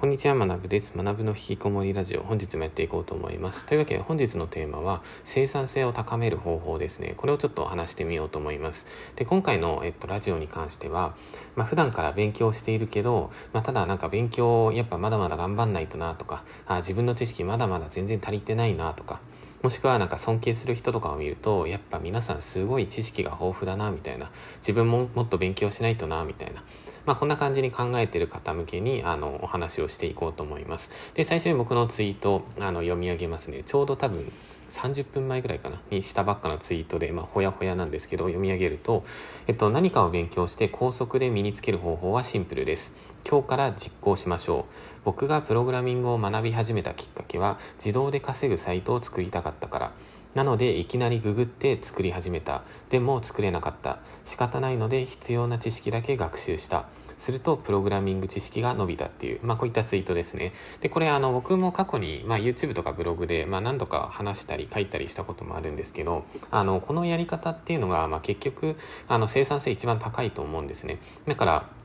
こんにちは、学ぶです。学ぶの引きこもりラジオ、本日もやっていこうと思います。というわけで、本日のテーマは、生産性を高める方法ですね。これをちょっと話してみようと思います。で、今回の、えっと、ラジオに関しては、まあ、普段から勉強しているけど、まあ、ただなんか勉強、やっぱまだまだ頑張んないとなとか、あ自分の知識まだまだ全然足りてないなとか、もしくはなんか尊敬する人とかを見ると、やっぱ皆さんすごい知識が豊富だな、みたいな。自分ももっと勉強しないとな、みたいな。まあこんな感じに考えてる方向けに、あの、お話をしていこうと思います。で、最初に僕のツイート、あの、読み上げますね。ちょうど多分、30分前ぐらいかなにしたばっかのツイートで、まあ、ほやほやなんですけど、読み上げると、えっと、何かを勉強して高速で身につける方法はシンプルです。今日から実行しましょう。僕がプログラミングを学び始めたきっかけは、自動で稼ぐサイトを作りたかったから。なので、いきなりググって作り始めた。でも作れなかった。仕方ないので、必要な知識だけ学習した。すると、プログラミング知識が伸びたっていう、まあこういったツイートですね。で、これあの僕も過去に、まあ YouTube とかブログで、まあ何度か話したり書いたりしたこともあるんですけど、あの、このやり方っていうのが、まあ結局、あの生産性一番高いと思うんですね。だから、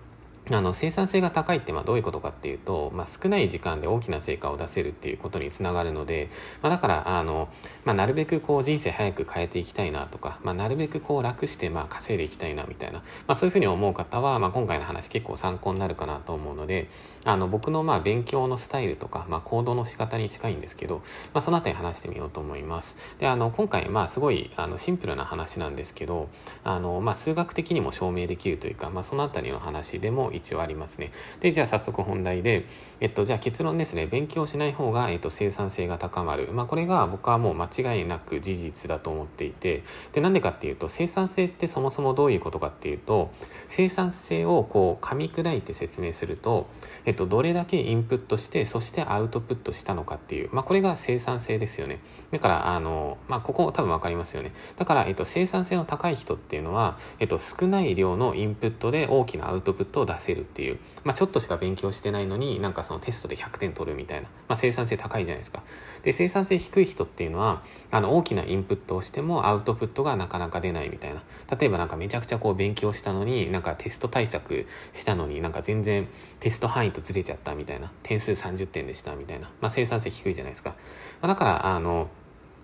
あの生産性が高いってまあどういうことかっていうと、まあ、少ない時間で大きな成果を出せるっていうことにつながるので、まあ、だからあの、まあ、なるべくこう人生早く変えていきたいなとか、まあ、なるべくこう楽してまあ稼いでいきたいなみたいな、まあ、そういうふうに思う方は、まあ、今回の話結構参考になるかなと思うのであの僕のまあ勉強のスタイルとか、まあ、行動の仕方に近いんですけど、まあ、そのあたり話してみようと思います。であの今回まあすごいあのシンプルな話なんですけどあの、まあ、数学的にも証明できるというか、まあ、そのあたりの話でも一応ありますねで、じゃあ早速本題で、えっと、じゃあ結論ですね。勉強しない方が、えっと、生産性が高まる。まあ、これが僕はもう間違いなく事実だと思っていて、で、なんでかっていうと、生産性ってそもそもどういうことかっていうと、生産性をこう、噛み砕いて説明すると、えっと、どれだけインプットして、そしてアウトプットしたのかっていう、まあ、これが生産性ですよね。だから、あの、まあ、ここ多分わかりますよね。だから、えっと、生産性の高い人っていうのは、えっと、少ない量のインプットで大きなアウトプットを出すせるっていう、まあ、ちょっとしか勉強してないのになんかそのテストで100点取るみたいな、まあ、生産性高いじゃないですか。で生産性低い人っていうのはあの大きなインプットをしてもアウトプットがなかなか出ないみたいな。例えばなんかめちゃくちゃこう勉強したのになんかテスト対策したのになんか全然テスト範囲とずれちゃったみたいな。点数30点でしたみたいな、まあ、生産性低いじゃないですか。まだからあの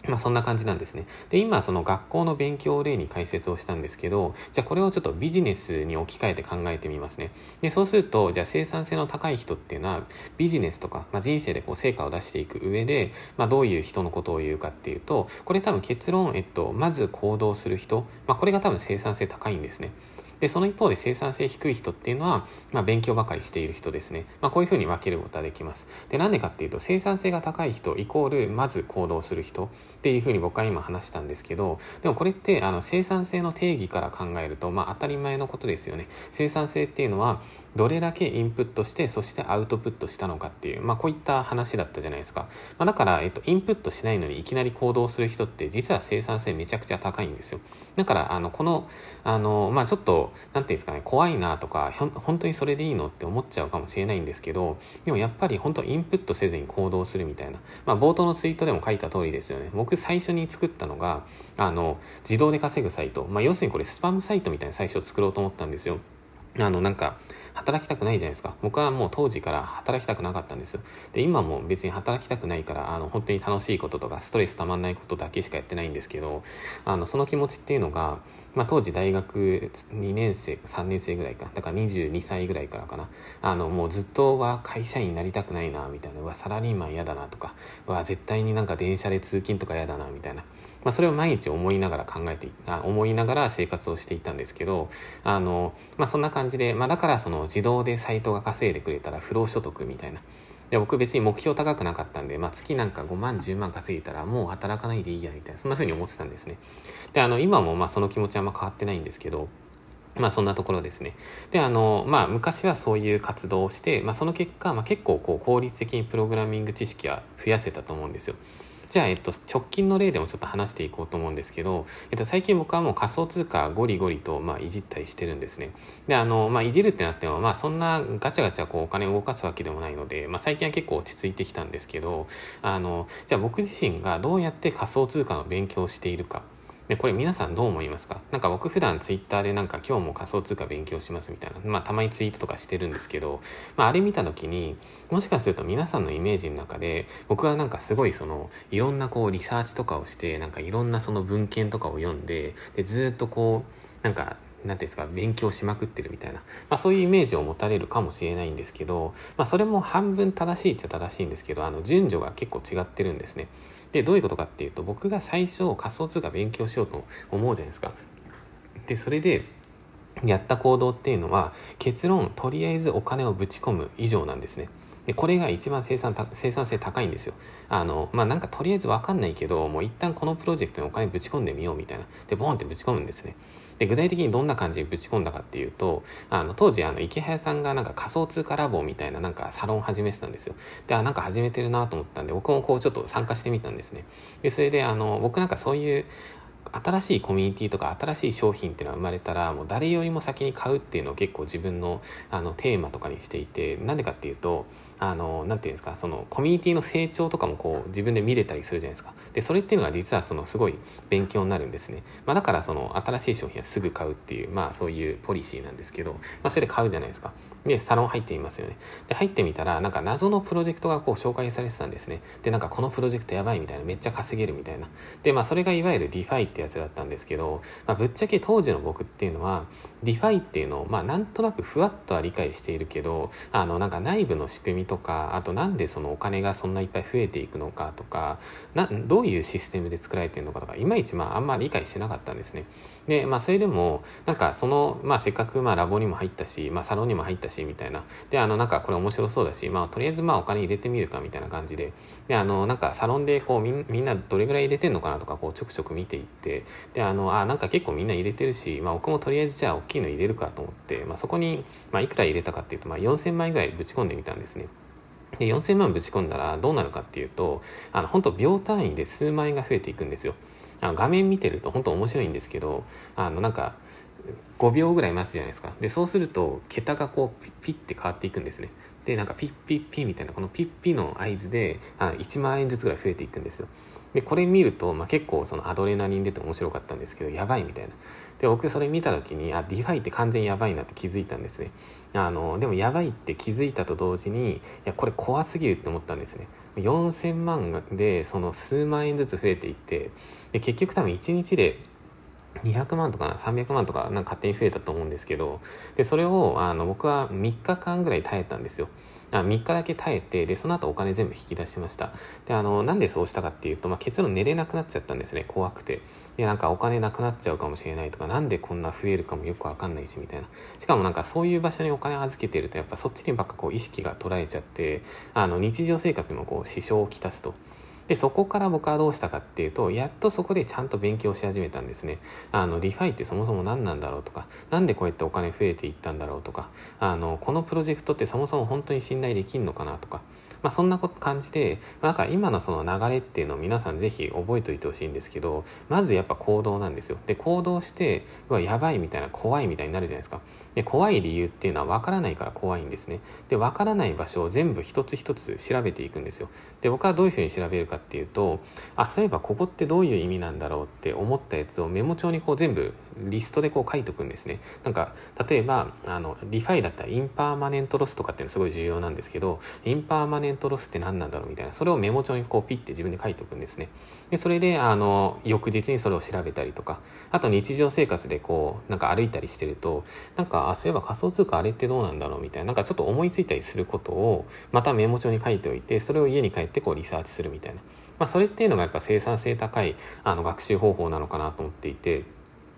まあそんな感じなんですね。で、今その学校の勉強を例に解説をしたんですけど、じゃあこれをちょっとビジネスに置き換えて考えてみますね。で、そうすると、じゃあ生産性の高い人っていうのは、ビジネスとか、まあ、人生でこう成果を出していく上で、まあどういう人のことを言うかっていうと、これ多分結論、えっと、まず行動する人、まあこれが多分生産性高いんですね。で、その一方で生産性低い人っていうのは、まあ、勉強ばかりしている人ですね。まあ、こういうふうに分けることができます。で、なんでかっていうと、生産性が高い人イコール、まず行動する人っていうふうに僕は今話したんですけど、でもこれって、あの、生産性の定義から考えると、まあ、当たり前のことですよね。生産性っていうのは、どれだけインプットして、そしてアウトプットしたのかっていう、まあ、こういった話だったじゃないですか。まあ、だから、えっと、インプットしないのにいきなり行動する人って、実は生産性めちゃくちゃ高いんですよ。だから、あの、この、あの、まあ、ちょっと、何て言うんですかね、怖いなとか、本当にそれでいいのって思っちゃうかもしれないんですけど、でもやっぱり本当インプットせずに行動するみたいな。まあ、冒頭のツイートでも書いた通りですよね。僕最初に作ったのが、あの、自動で稼ぐサイト。まあ、要するにこれスパムサイトみたいな最初作ろうと思ったんですよ。あの、なんか、働きたくないじゃないですか。僕はもう当時から働きたくなかったんですよ。で、今も別に働きたくないから、あの、本当に楽しいこととか、ストレスたまんないことだけしかやってないんですけど、あの、その気持ちっていうのが、まあ、当時大学2年生、3年生ぐらいか。だから22歳ぐらいからかな。あの、もうずっとは会社員になりたくないな、みたいな。うわ、サラリーマン嫌だなとか、うわ、絶対になんか電車で通勤とか嫌だな、みたいな。まあ、それを毎日思いながら考えてあ、思いながら生活をしていたんですけど、あの、まあ、そんな感じで、まあ、だからその自動でサイトが稼いでくれたら不労所得みたいな。で僕別に目標高くなかったんで、まあ、月なんか5万、10万稼げたらもう働かないでいいや、みたいな、そんな風に思ってたんですね。で、あの、今もまその気持ちはあんま変わってないんですけど、まあそんなところですね。で、あの、まあ昔はそういう活動をして、まあその結果、まあ結構こう効率的にプログラミング知識は増やせたと思うんですよ。じゃあ、えっと、直近の例でもちょっと話していこうと思うんですけど、えっと、最近僕はもう仮想通貨ゴリゴリと、まあ、いじったりしてるんですね。で、あの、まあ、いじるってなっても、まあ、そんなガチャガチャこうお金を動かすわけでもないので、まあ、最近は結構落ち着いてきたんですけど、あの、じゃあ僕自身がどうやって仮想通貨の勉強をしているか。で、これ皆さんどう思いますか？なんか僕普段ツイッターでなんか今日も仮想通貨勉強しますみたいな、まあたまにツイートとかしてるんですけど、まああれ見た時に、もしかすると皆さんのイメージの中で、僕はなんかすごいその、いろんなこうリサーチとかをして、なんかいろんなその文献とかを読んで、で、ずっとこう、なんか何ていうんですか勉強しまくってるみたいな、まあ、そういうイメージを持たれるかもしれないんですけど、まあ、それも半分正しいっちゃ正しいんですけどあの順序が結構違ってるんですね。でどういうことかっていうと僕が最初仮想通貨勉強しようと思うじゃないですか。でそれでやった行動っていうのは結論とりあえずお金をぶち込む以上なんですね。でこれが一番生産生産性高いんですよ。あの、まあ、なんかとりあえずわかんないけど、もう一旦このプロジェクトにお金ぶち込んでみようみたいな。で、ボーンってぶち込むんですね。で、具体的にどんな感じでぶち込んだかっていうと、あの、当時、あの、池早さんがなんか仮想通貨ラボみたいななんかサロン始めてたんですよ。で、あ、なんか始めてるなと思ったんで、僕もこうちょっと参加してみたんですね。で、それで、あの、僕なんかそういう、新しいコミュニティとか新しい商品っていうのが生まれたらもう誰よりも先に買うっていうのを結構自分のあのテーマとかにしていてなんでかっていうとあのなんていうんですかそのコミュニティの成長とかもこう自分で見れたりするじゃないですかでそれっていうのが実はそのすごい勉強になるんですね、まあ、だからその新しい商品はすぐ買うっていうまあそういうポリシーなんですけど、まあ、それで買うじゃないですか。でサロン入ってみますよね。で入ってみたらなんか謎のプロジェクトがこう紹介されてたんですね。でなんかこのプロジェクトやばいみたいなめっちゃ稼げるみたいな。でまあそれがいわゆる DeFi ってやつだったんですけど、まあ、ぶっちゃけ当時の僕っていうのは DeFi っていうのをまあなんとなくふわっとは理解しているけどあのなんか内部の仕組みとかあとなんでそのお金がそんないっぱい増えていくのかとかなどうういうシステムで作られてるのかとかいまいちまああんま理解してなかったんですね。でまあそれでもなんかそのまあせっかくまあラボにも入ったし、まあ、サロンにも入ったしみたいな。であのなんかこれ面白そうだしまあとりあえずまあお金入れてみるかみたいな感じで。であのなんかサロンでこうみんなどれぐらい入れてんのかなとかこうちょくちょく見ていって。であのあなんか結構みんな入れてるし、まあ、僕もとりあえずじゃあ大きいの入れるかと思って、まあ、そこに、まあ、いくら入れたかっていうと、まあ、4000万円ぐらいぶち込んでみたんですね。で4000万ぶち込んだらどうなるかっていうとあの本当秒単位で数万円が増えていくんですよ。あの画面見てると本当面白いんですけどあのなんか5秒ぐらい待つじゃないですか。で、そうすると、桁がこう、ピッピッって変わっていくんですね。で、なんかピッピッピッみたいな、このピッピの合図で、あ1万円ずつぐらい増えていくんですよ。で、これ見ると、まあ、結構そのアドレナリン出て面白かったんですけど、やばいみたいな。で、僕それ見た時に、あ、 DeFi って完全やばいなって気づいたんですね。あの、でもやばいって気づいたと同時に、いや、これ怖すぎるって思ったんですね。4000万で、その数万円ずつ増えていって、で、結局多分1日で、200万とかな300万とかなんか勝手に増えたと思うんですけどでそれをあの僕は3日間ぐらい耐えたんですよだから3日だけ耐えてでその後お金全部引き出しました。であのなんでそうしたかっていうと、まあ、結論寝れなくなっちゃったんですね怖くて。でなんかお金なくなっちゃうかもしれないとかなんでこんな増えるかもよくわかんないしみたいな。しかもなんかそういう場所にお金預けてるとやっぱそっちにばっかこう意識が捉えちゃってあの日常生活にもこう支障をきたすと。で、そこから僕はどうしたかっていうと、やっとそこでちゃんと勉強し始めたんですね。あの、 DeFi ってそもそも何なんだろうとか、何でこうやってお金増えていったんだろうとか、あの、このプロジェクトってそもそも本当に信頼できんのかなとか、まあ、そんなこと感じで、まあ、なんか今のその流れっていうのを皆さんぜひ覚えておいてほしいんですけど、まずやっぱ行動なんですよ。で、行動して、うわ、やばいみたいな、怖いみたいになるじゃないですか。で、怖い理由っていうのは分からないから怖いんですね。で、分からない場所を全部一つ一つ調べていくんですよ。で、僕はどういうふうに調べるかっていうと、あ、そういえばここってどういう意味なんだろうって思ったやつをメモ帳にこう全部リストでこう書いとくんですね。なんか、例えば、あの、 DeFi だったら impermanent loss とかっていうのすごい重要なんですけど、 impermanent loss って何なんだろうみたいな、それをメモ帳にこうピッて自分で書いておくんですね。で、それで、あの、翌日にそれを調べたりとか、あと日常生活でこう、なんか歩いたりしてると、なんか、あ、そういえば仮想通貨あれってどうなんだろうみたいな、なんかちょっと思いついたりすることを、またメモ帳に書いておいて、それを家に帰ってこうリサーチするみたいな。まあ、それっていうのがやっぱ生産性高いあの学習方法なのかなと思っていて、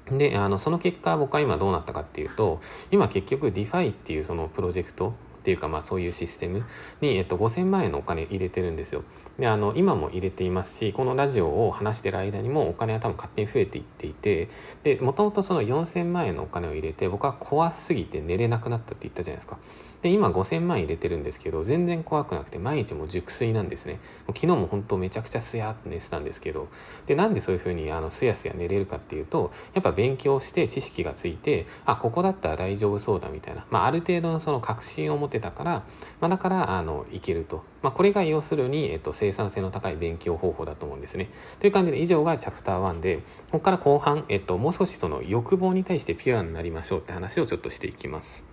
で、あの、その結果僕は今どうなったかっていうと、今結局 DeFi っていうそのプロジェクトっていうかまあそういうシステムに、えっと、5000万円のお金入れてるんですよ。で、あの、今も入れていますし、このラジオを話してる間にもお金は多分勝手に増えていっていて、で、もともとその4000万円のお金を入れて、僕は怖すぎて寝れなくなったって言ったじゃないですか。で、今5000万入れてるんですけど、全然怖くなくて、毎日もう熟睡なんですね。もう昨日も本当めちゃくちゃすやって寝てたんですけど、で、なんでそういう風にあのすやすや寝れるかっていうと、やっぱ勉強して知識がついて、あ、ここだったら大丈夫そうだみたいな、まあある程度のその確信を持てたから、まあ、だからあのいけると、まあ、これが要するに、えっと、生産性の高い勉強方法だと思うんですね。という感じで以上がチャプター1でここから後半、えっと、もう少しその欲望に対してピュアになりましょうって話をちょっとしていきます。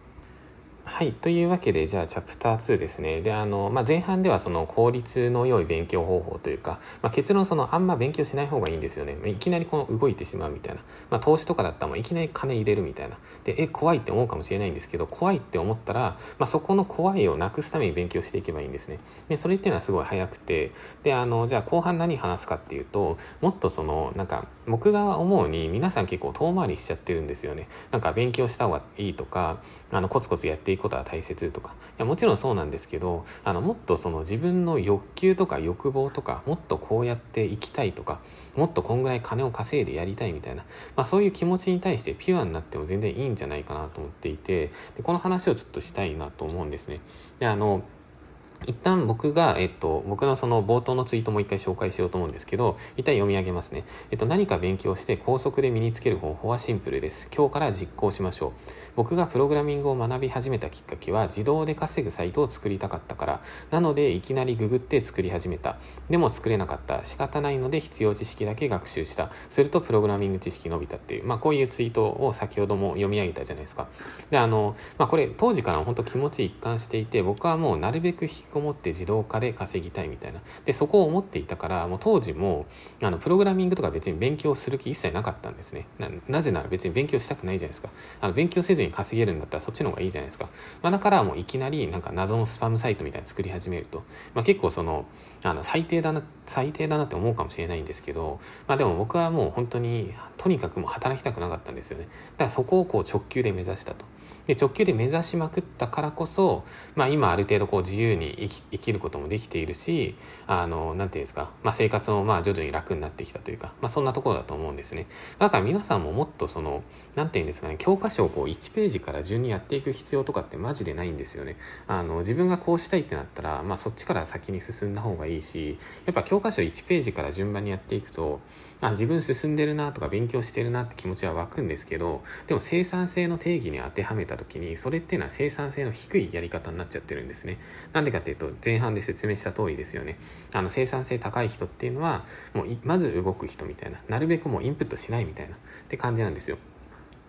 はい。というわけで、じゃあ、チャプター2ですね。で、あの、まあ、前半ではその効率の良い勉強方法というか、まあ、結論その、あんま勉強しない方がいいんですよね。いきなりこの動いてしまうみたいな。まあ、投資とかだったらいきなり金入れるみたいな。で、え、怖いって思うかもしれないんですけど、怖いって思ったら、ま、そこの怖いをなくすために勉強していけばいいんですね。で、それっていうのはすごい早くて、で、あの、じゃあ後半何話すかっていうと、もっとその、なんか、僕が思うに皆さん結構遠回りしちゃってるんですよね。なんか勉強した方がいいとか、あの、コツコツやっていくことは大切とか。いや、もちろんそうなんですけど、あの、もっとその自分の欲求とか欲望とか、もっとこうやって生きたいとか、もっとこんぐらい金を稼いでやりたいみたいな、まあそういう気持ちに対してピュアになっても全然いいんじゃないかなと思っていて、でこの話をちょっとしたいなと思うんですね。で、あの、一旦僕が、えっと、僕のその冒頭のツイートも一回紹介しようと思うんですけど、一旦読み上げますね。えっと、何か勉強して高速で身につける方法はシンプルです。今日から実行しましょう。僕がプログラミングを学び始めたきっかけは自動で稼ぐサイトを作りたかったから。なので、いきなりググって作り始めた。でも作れなかった。仕方ないので必要知識だけ学習した。するとプログラミング知識伸びたっていう、まあこういうツイートを先ほども読み上げたじゃないですか。で、あの、まあこれ当時から本当気持ち一貫していて、僕はもうなるべく引きこもって自動化で稼ぎたいみたいな。で、そこを思っていたから、もう当時も、あの、プログラミングとか別に勉強する気一切なかったんですね。なぜなら別に勉強したくないじゃないですか。あの、勉強せずに稼げるんだったらそっちの方がいいじゃないですか。まあ、だからもういきなりなんか謎のスパムサイトみたいに作り始めると。まあ、結構その、あの、最低だな、最低だなって思うかもしれないんですけど、まあでも僕はもう本当に、とにかくもう働きたくなかったんですよね。だからそこをこう直球で目指したと。で直球で目指しまくったからこそ、まあ、今ある程度こう自由に生き生きることもできているしあのなんていうんですか、まあ、生活もまあ徐々に楽になってきたというか、まあ、そんなところだと思うんですね。だから皆さんももっとそのなんていうんですかね教科書をこう1ページから順にやっていく必要とかってマジでないんですよね。あの自分がこうしたいってなったら、まあ、そっちから先に進んだ方がいいしやっぱ教科書1ページから順番にやっていくとあ自分進んでるなとか勉強してるなって気持ちは湧くんですけどでも生産性の定義に当てはめた時にそれっていうのは生産性の低いやり方になっちゃってるんですね。なんでかっていうと前半で説明した通りですよね。あの生産性高い人っていうのはもうまず動く人みたいな。なるべくもうインプットしないみたいな。って感じなんですよ。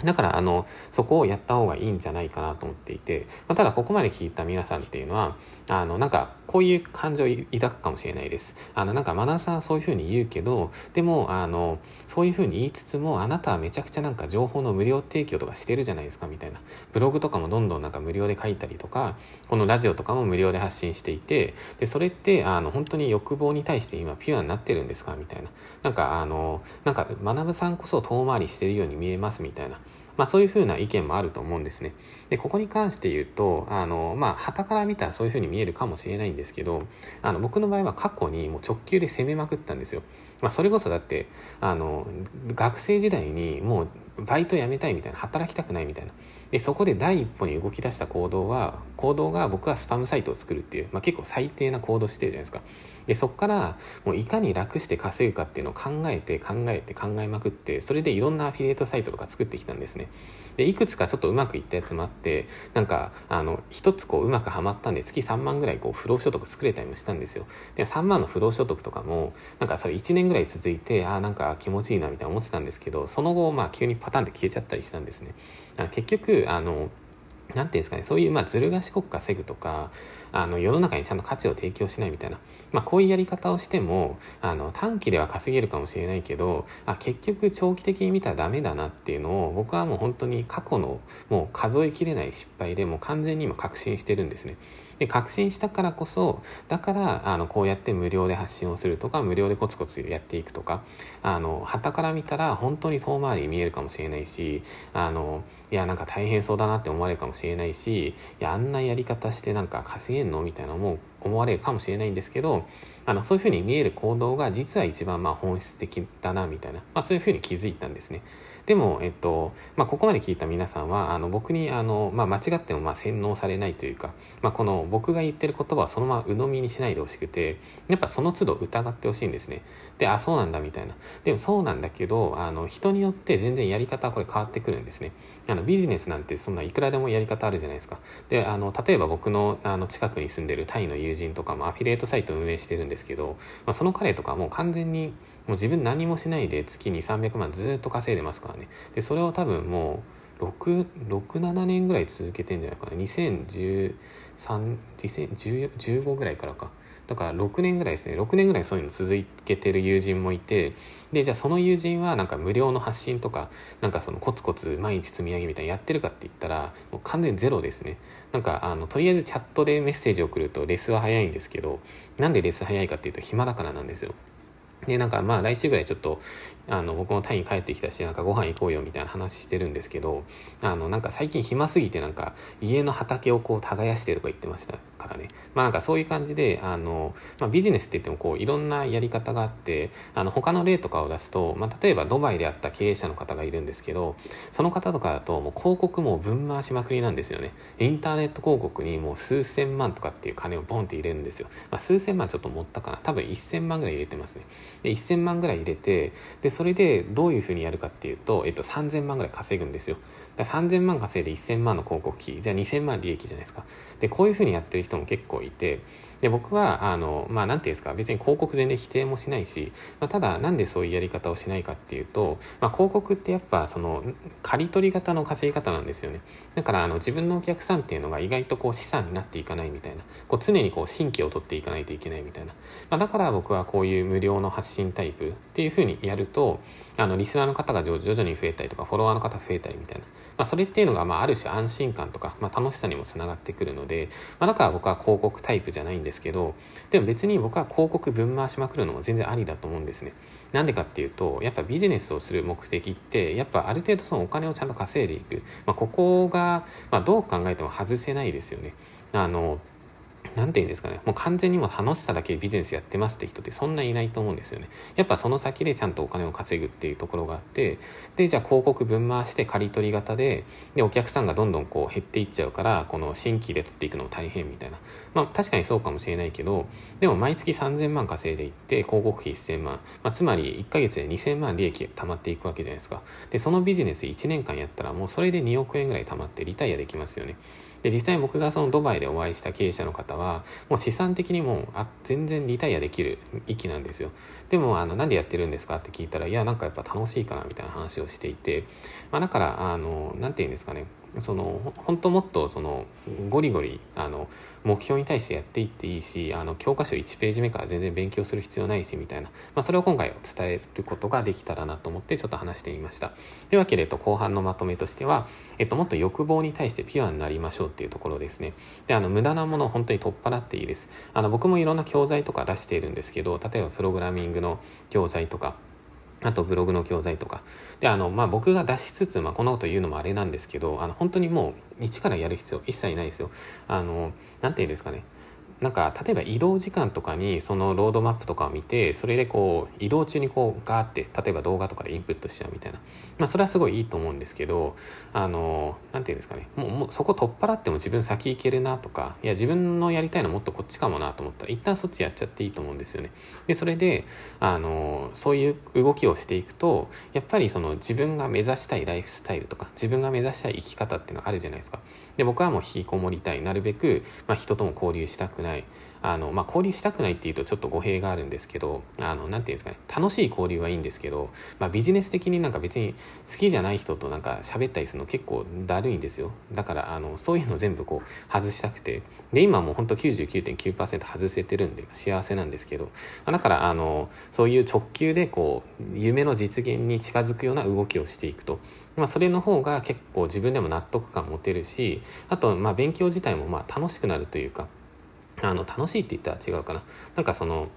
だから、あの、そこをやった方がいいんじゃないかなと思っていて、まあ、ただここまで聞いた皆さんっていうのは、あの、なんか、こういう感情を抱くかもしれないです。あの、なんか、マナさんはそういうふうに言うけど、でも、あの、そういうふうに言いつつも、あなたはめちゃくちゃなんか情報の無料提供とかしてるじゃないですか、みたいな。ブログとかもどんどんなんか無料で書いたりとか、このラジオとかも無料で発信していて、で、それって、あの、本当に欲望に対して今ピュアになってるんですかみたいな。なんか、あの、なんか、学さんこそ遠回りしてるように見えますみたいな。まあそういうふうな意見もあると思うんですね。で、ここに関して言うと、あの、まあ、旗から見たらそういうふうに見えるかもしれないんですけど、あの、僕の場合は過去にもう直球で攻めまくったんですよ。まあ、それこそだって、あの、学生時代にもうバイト辞めたいみたいな、働きたくないみたいな。で、そこで第一歩に動き出した行動は、行動が僕はスパムサイトを作るっていう、まあ、結構最低な行動してるじゃないですか。で、そこから、もういかに楽して稼ぐかっていうのを考えて、考えて、考えまくって、それでいろんなアフィリエイトサイトとか作ってきたんですね。で、いくつかちょっとうまくいったやつもあって、なんか、あの、一つこううまくはまったんで、月3万ぐらいこう不労所得作れたりもしたんですよ。で、3万の不労所得とかも、なんかそれ1年ぐらい続いて、ああ、なんか気持ちいいなみたいな思ってたんですけど、その後、まあ急にパターンで消えちゃったりしたんですね。結局、あの、なんていうんですかね、そういう、まあ、ずる賢く稼ぐとか、あの、世の中にちゃんと価値を提供しないみたいな、まあ、こういうやり方をしても、あの、短期では稼げるかもしれないけど、あ、結局長期的に見たらダメだなっていうのを、僕はもう本当に過去の、もう数えきれない失敗でもう完全に今確信してるんですね。で、確信したからこそ、だから、あの、こうやって無料で発信をするとか、無料でコツコツやっていくとか、あの、旗から見たら本当に遠回りに見えるかもしれないし、あの、いや、なんか大変そうだなって思われるかもしれないし、いや、あんなやり方してなんか稼げんの？みたいな思う思われるかもしれないんですけど、あの、そういうふうに見える行動が実は一番まあ本質的だな、みたいな、まあそういうふうに気づいたんですね。でも、えっとまあ、ここまで聞いた皆さんはあの僕にあの、まあ、間違ってもまあ洗脳されないというか、まあ、この僕が言ってる言葉はそのまま鵜呑みにしないでほしくてやっぱその都度疑ってほしいんですね。であそうなんだみたいな。でもそうなんだけどあの人によって全然やり方はこれ変わってくるんですね。あのビジネスなんてそんないくらでもやり方あるじゃないですか。であの例えば僕のあの近くに住んでるタイの友人とかもアフィリエイトサイトを運営してるんですけど、まあ、その彼とかもう完全にもう自分何もしないで月に300万ずっと稼いでますからね。でそれを多分もう67年ぐらい続けてんじゃないかな。2013 2015ぐらいからか。だから6年ぐらいですね。6年ぐらいそういうの続けてる友人もいてでじゃあその友人はなんか無料の発信とかなんかそのコツコツ毎日積み上げみたいなやってるかって言ったらもう完全ゼロですね。なんかあのとりあえずチャットでメッセージを送るとレスは早いんですけどなんでレス早いかっていうと暇だからなんですよ。で、なんかまあ来週ぐらいちょっと、あの、僕もタイに帰ってきたし、なんかご飯行こうよみたいな話してるんですけど、あの、なんか最近暇すぎてなんか家の畑をこう耕してとか言ってましたからね。まあなんかそういう感じで、あの、まあビジネスって言ってもこういろんなやり方があって、あの、他の例とかを出すと、まあ例えばドバイであった経営者の方がいるんですけど、その方とかだともう広告も分回しまくりなんですよね。インターネット広告にもう数千万とかっていう金をボンって入れるんですよ。まあ数千万ちょっと持ったかな。多分1000万ぐらい入れてますね。で1000万ぐらい入れてでそれでどういうふうにやるかっていうと、えっと、3000万ぐらい稼ぐんですよ。だ3000万稼いで1000万の広告費じゃあ2000万利益じゃないですか。でこういうふうにやってる人も結構いてで僕はあのまあ何て言うんですか別に広告全然否定もしないし、まあ、ただなんでそういうやり方をしないかっていうと、まあ、広告ってやっぱその刈り取り型の稼ぎ方なんですよね。だからあの自分のお客さんっていうのが意外とこう資産になっていかないみたいな。こう常にこう新規を取っていかないといけないみたいな、まあ、だから僕はこういう無料の発信タイプっていうふうにやるとあのリスナーの方が徐々に増えたりとかフォロワーの方増えたりみたいな、まあ、それっていうのがまあある種安心感とか、まあ、楽しさにもつながってくるので、まあ、だから僕は広告タイプじゃないんですけどでも別に僕は広告分回しまくるのも全然ありだと思うんですね。なんでかっていうとやっぱビジネスをする目的ってやっぱある程度そのお金をちゃんと稼いでいく、まあ、ここが、まあ、どう考えても外せないですよね。あの何て言うんですかね。もう完全にも楽しさだけビジネスやってますって人ってそんないないと思うんですよね。やっぱその先でちゃんとお金を稼ぐっていうところがあってでじゃあ広告分回して刈り取り型ででお客さんがどんどんこう減っていっちゃうからこの新規で取っていくのも大変みたいな。まあ確かにそうかもしれないけどでも毎月3000万稼いでいって広告費1000万、まあ、つまり1ヶ月で2000万利益貯まっていくわけじゃないですか。でそのビジネス1年間やったらもうそれで2億円ぐらい貯まってリタイアできますよね。で実際僕がそのドバイでお会いした経営者の方はもう資産的にもあ全然リタイアできる域なんですよ。でもあのなんでやってるんですかって聞いたらいやなんかやっぱ楽しいからみたいな話をしていて、まあ、だからあのなんて言うんですかね。その本当もっとそのゴリゴリあの目標に対してやっていっていいしあの教科書1ページ目から全然勉強する必要ないしみたいな、まあ、それを今回伝えることができたらなと思ってちょっと話してみました。というわけで、えっと、後半のまとめとしては、えっと、もっと欲望に対してピュアになりましょうっていうところですね。であの無駄なものを本当に取っ払っていいです。あの僕もいろんな教材とか出しているんですけど例えばプログラミングの教材とかあとブログの教材とか。で、あの、まあ、僕が出しつつ、まあ、こんなこと言うのもあれなんですけど、あの、本当にもう、一からやる必要一切ないですよ。あの、なんて言うんですかね。なんか例えば移動時間とかにそのロードマップとかを見てそれでこう移動中にこうガーって例えば動画とかでインプットしちゃうみたいな。まあそれはすごいいいと思うんですけどあの何て言うんですかね。もうもうそこ取っ払っても自分先行けるなとかいや自分のやりたいのもっとこっちかもなと思ったら一旦そっちやっちゃっていいと思うんですよね。でそれであのそういう動きをしていくとやっぱりその自分が目指したいライフスタイルとか自分が目指したい生き方っていうのがあるじゃないですか。で僕はもう引きこもりたい。なるべく、まあ、人とも交流したくない。あの、まあ、交流したくないっていうとちょっと語弊があるんですけど、あの、なんていうんですかね、楽しい交流はいいんですけど、まあ、ビジネス的になんか別に好きじゃない人となんか喋ったりするの結構だるいんですよ。だから、あの、そういうの全部こう外したくて、で、今もうほんと99.9%外せてるんで幸せなんですけど、だから、あの、そういう直球でこう、夢の実現に近づくような動きをしていくと。まあ、それの方が結構自分でも納得感持てるし、あと、まあ、勉強自体もまあ楽しくなるというか、あの楽しいって言ったら違うかななんかその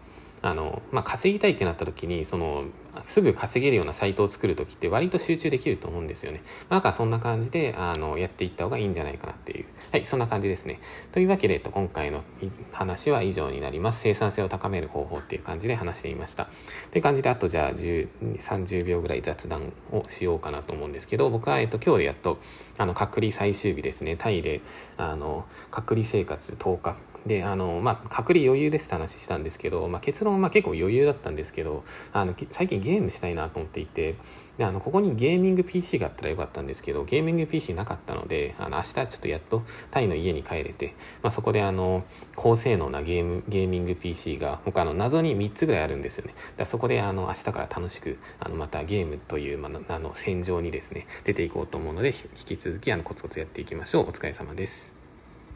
あの、まあ、稼ぎたいってなった時に、その、すぐ稼げるようなサイトを作る時って割と集中できると思うんですよね。まあ、だからそんな感じで、あの、やっていった方がいいんじゃないかなっていう。はい、そんな感じですね。というわけで、えっと、今回の話は以上になります。生産性を高める方法っていう感じで話してみました。という感じで、あとじゃあ、30秒ぐらい雑談をしようかなと思うんですけど、僕は、えっと、今日でやっと、あの、隔離最終日ですね。タイで、あの、隔離生活10日で、あの、まあ、隔離余裕ですって話したんですけど、まあ、結論はまあ結構余裕だったんですけど、あの、最近ゲームしたいなと思っていて、で、あの、ここにゲーミング PC があったらよかったんですけど、ゲーミング PC なかったので、あの、明日ちょっとやっとタイの家に帰れて、まあ、そこであの、高性能なゲーム、ゲーミング PC が、他の謎に3つぐらいあるんですよね。だそこであの、明日から楽しく、あの、またゲームという、ま、あの、戦場にですね、出ていこうと思うので、引き続きあの、コツコツやっていきましょう。お疲れ様です。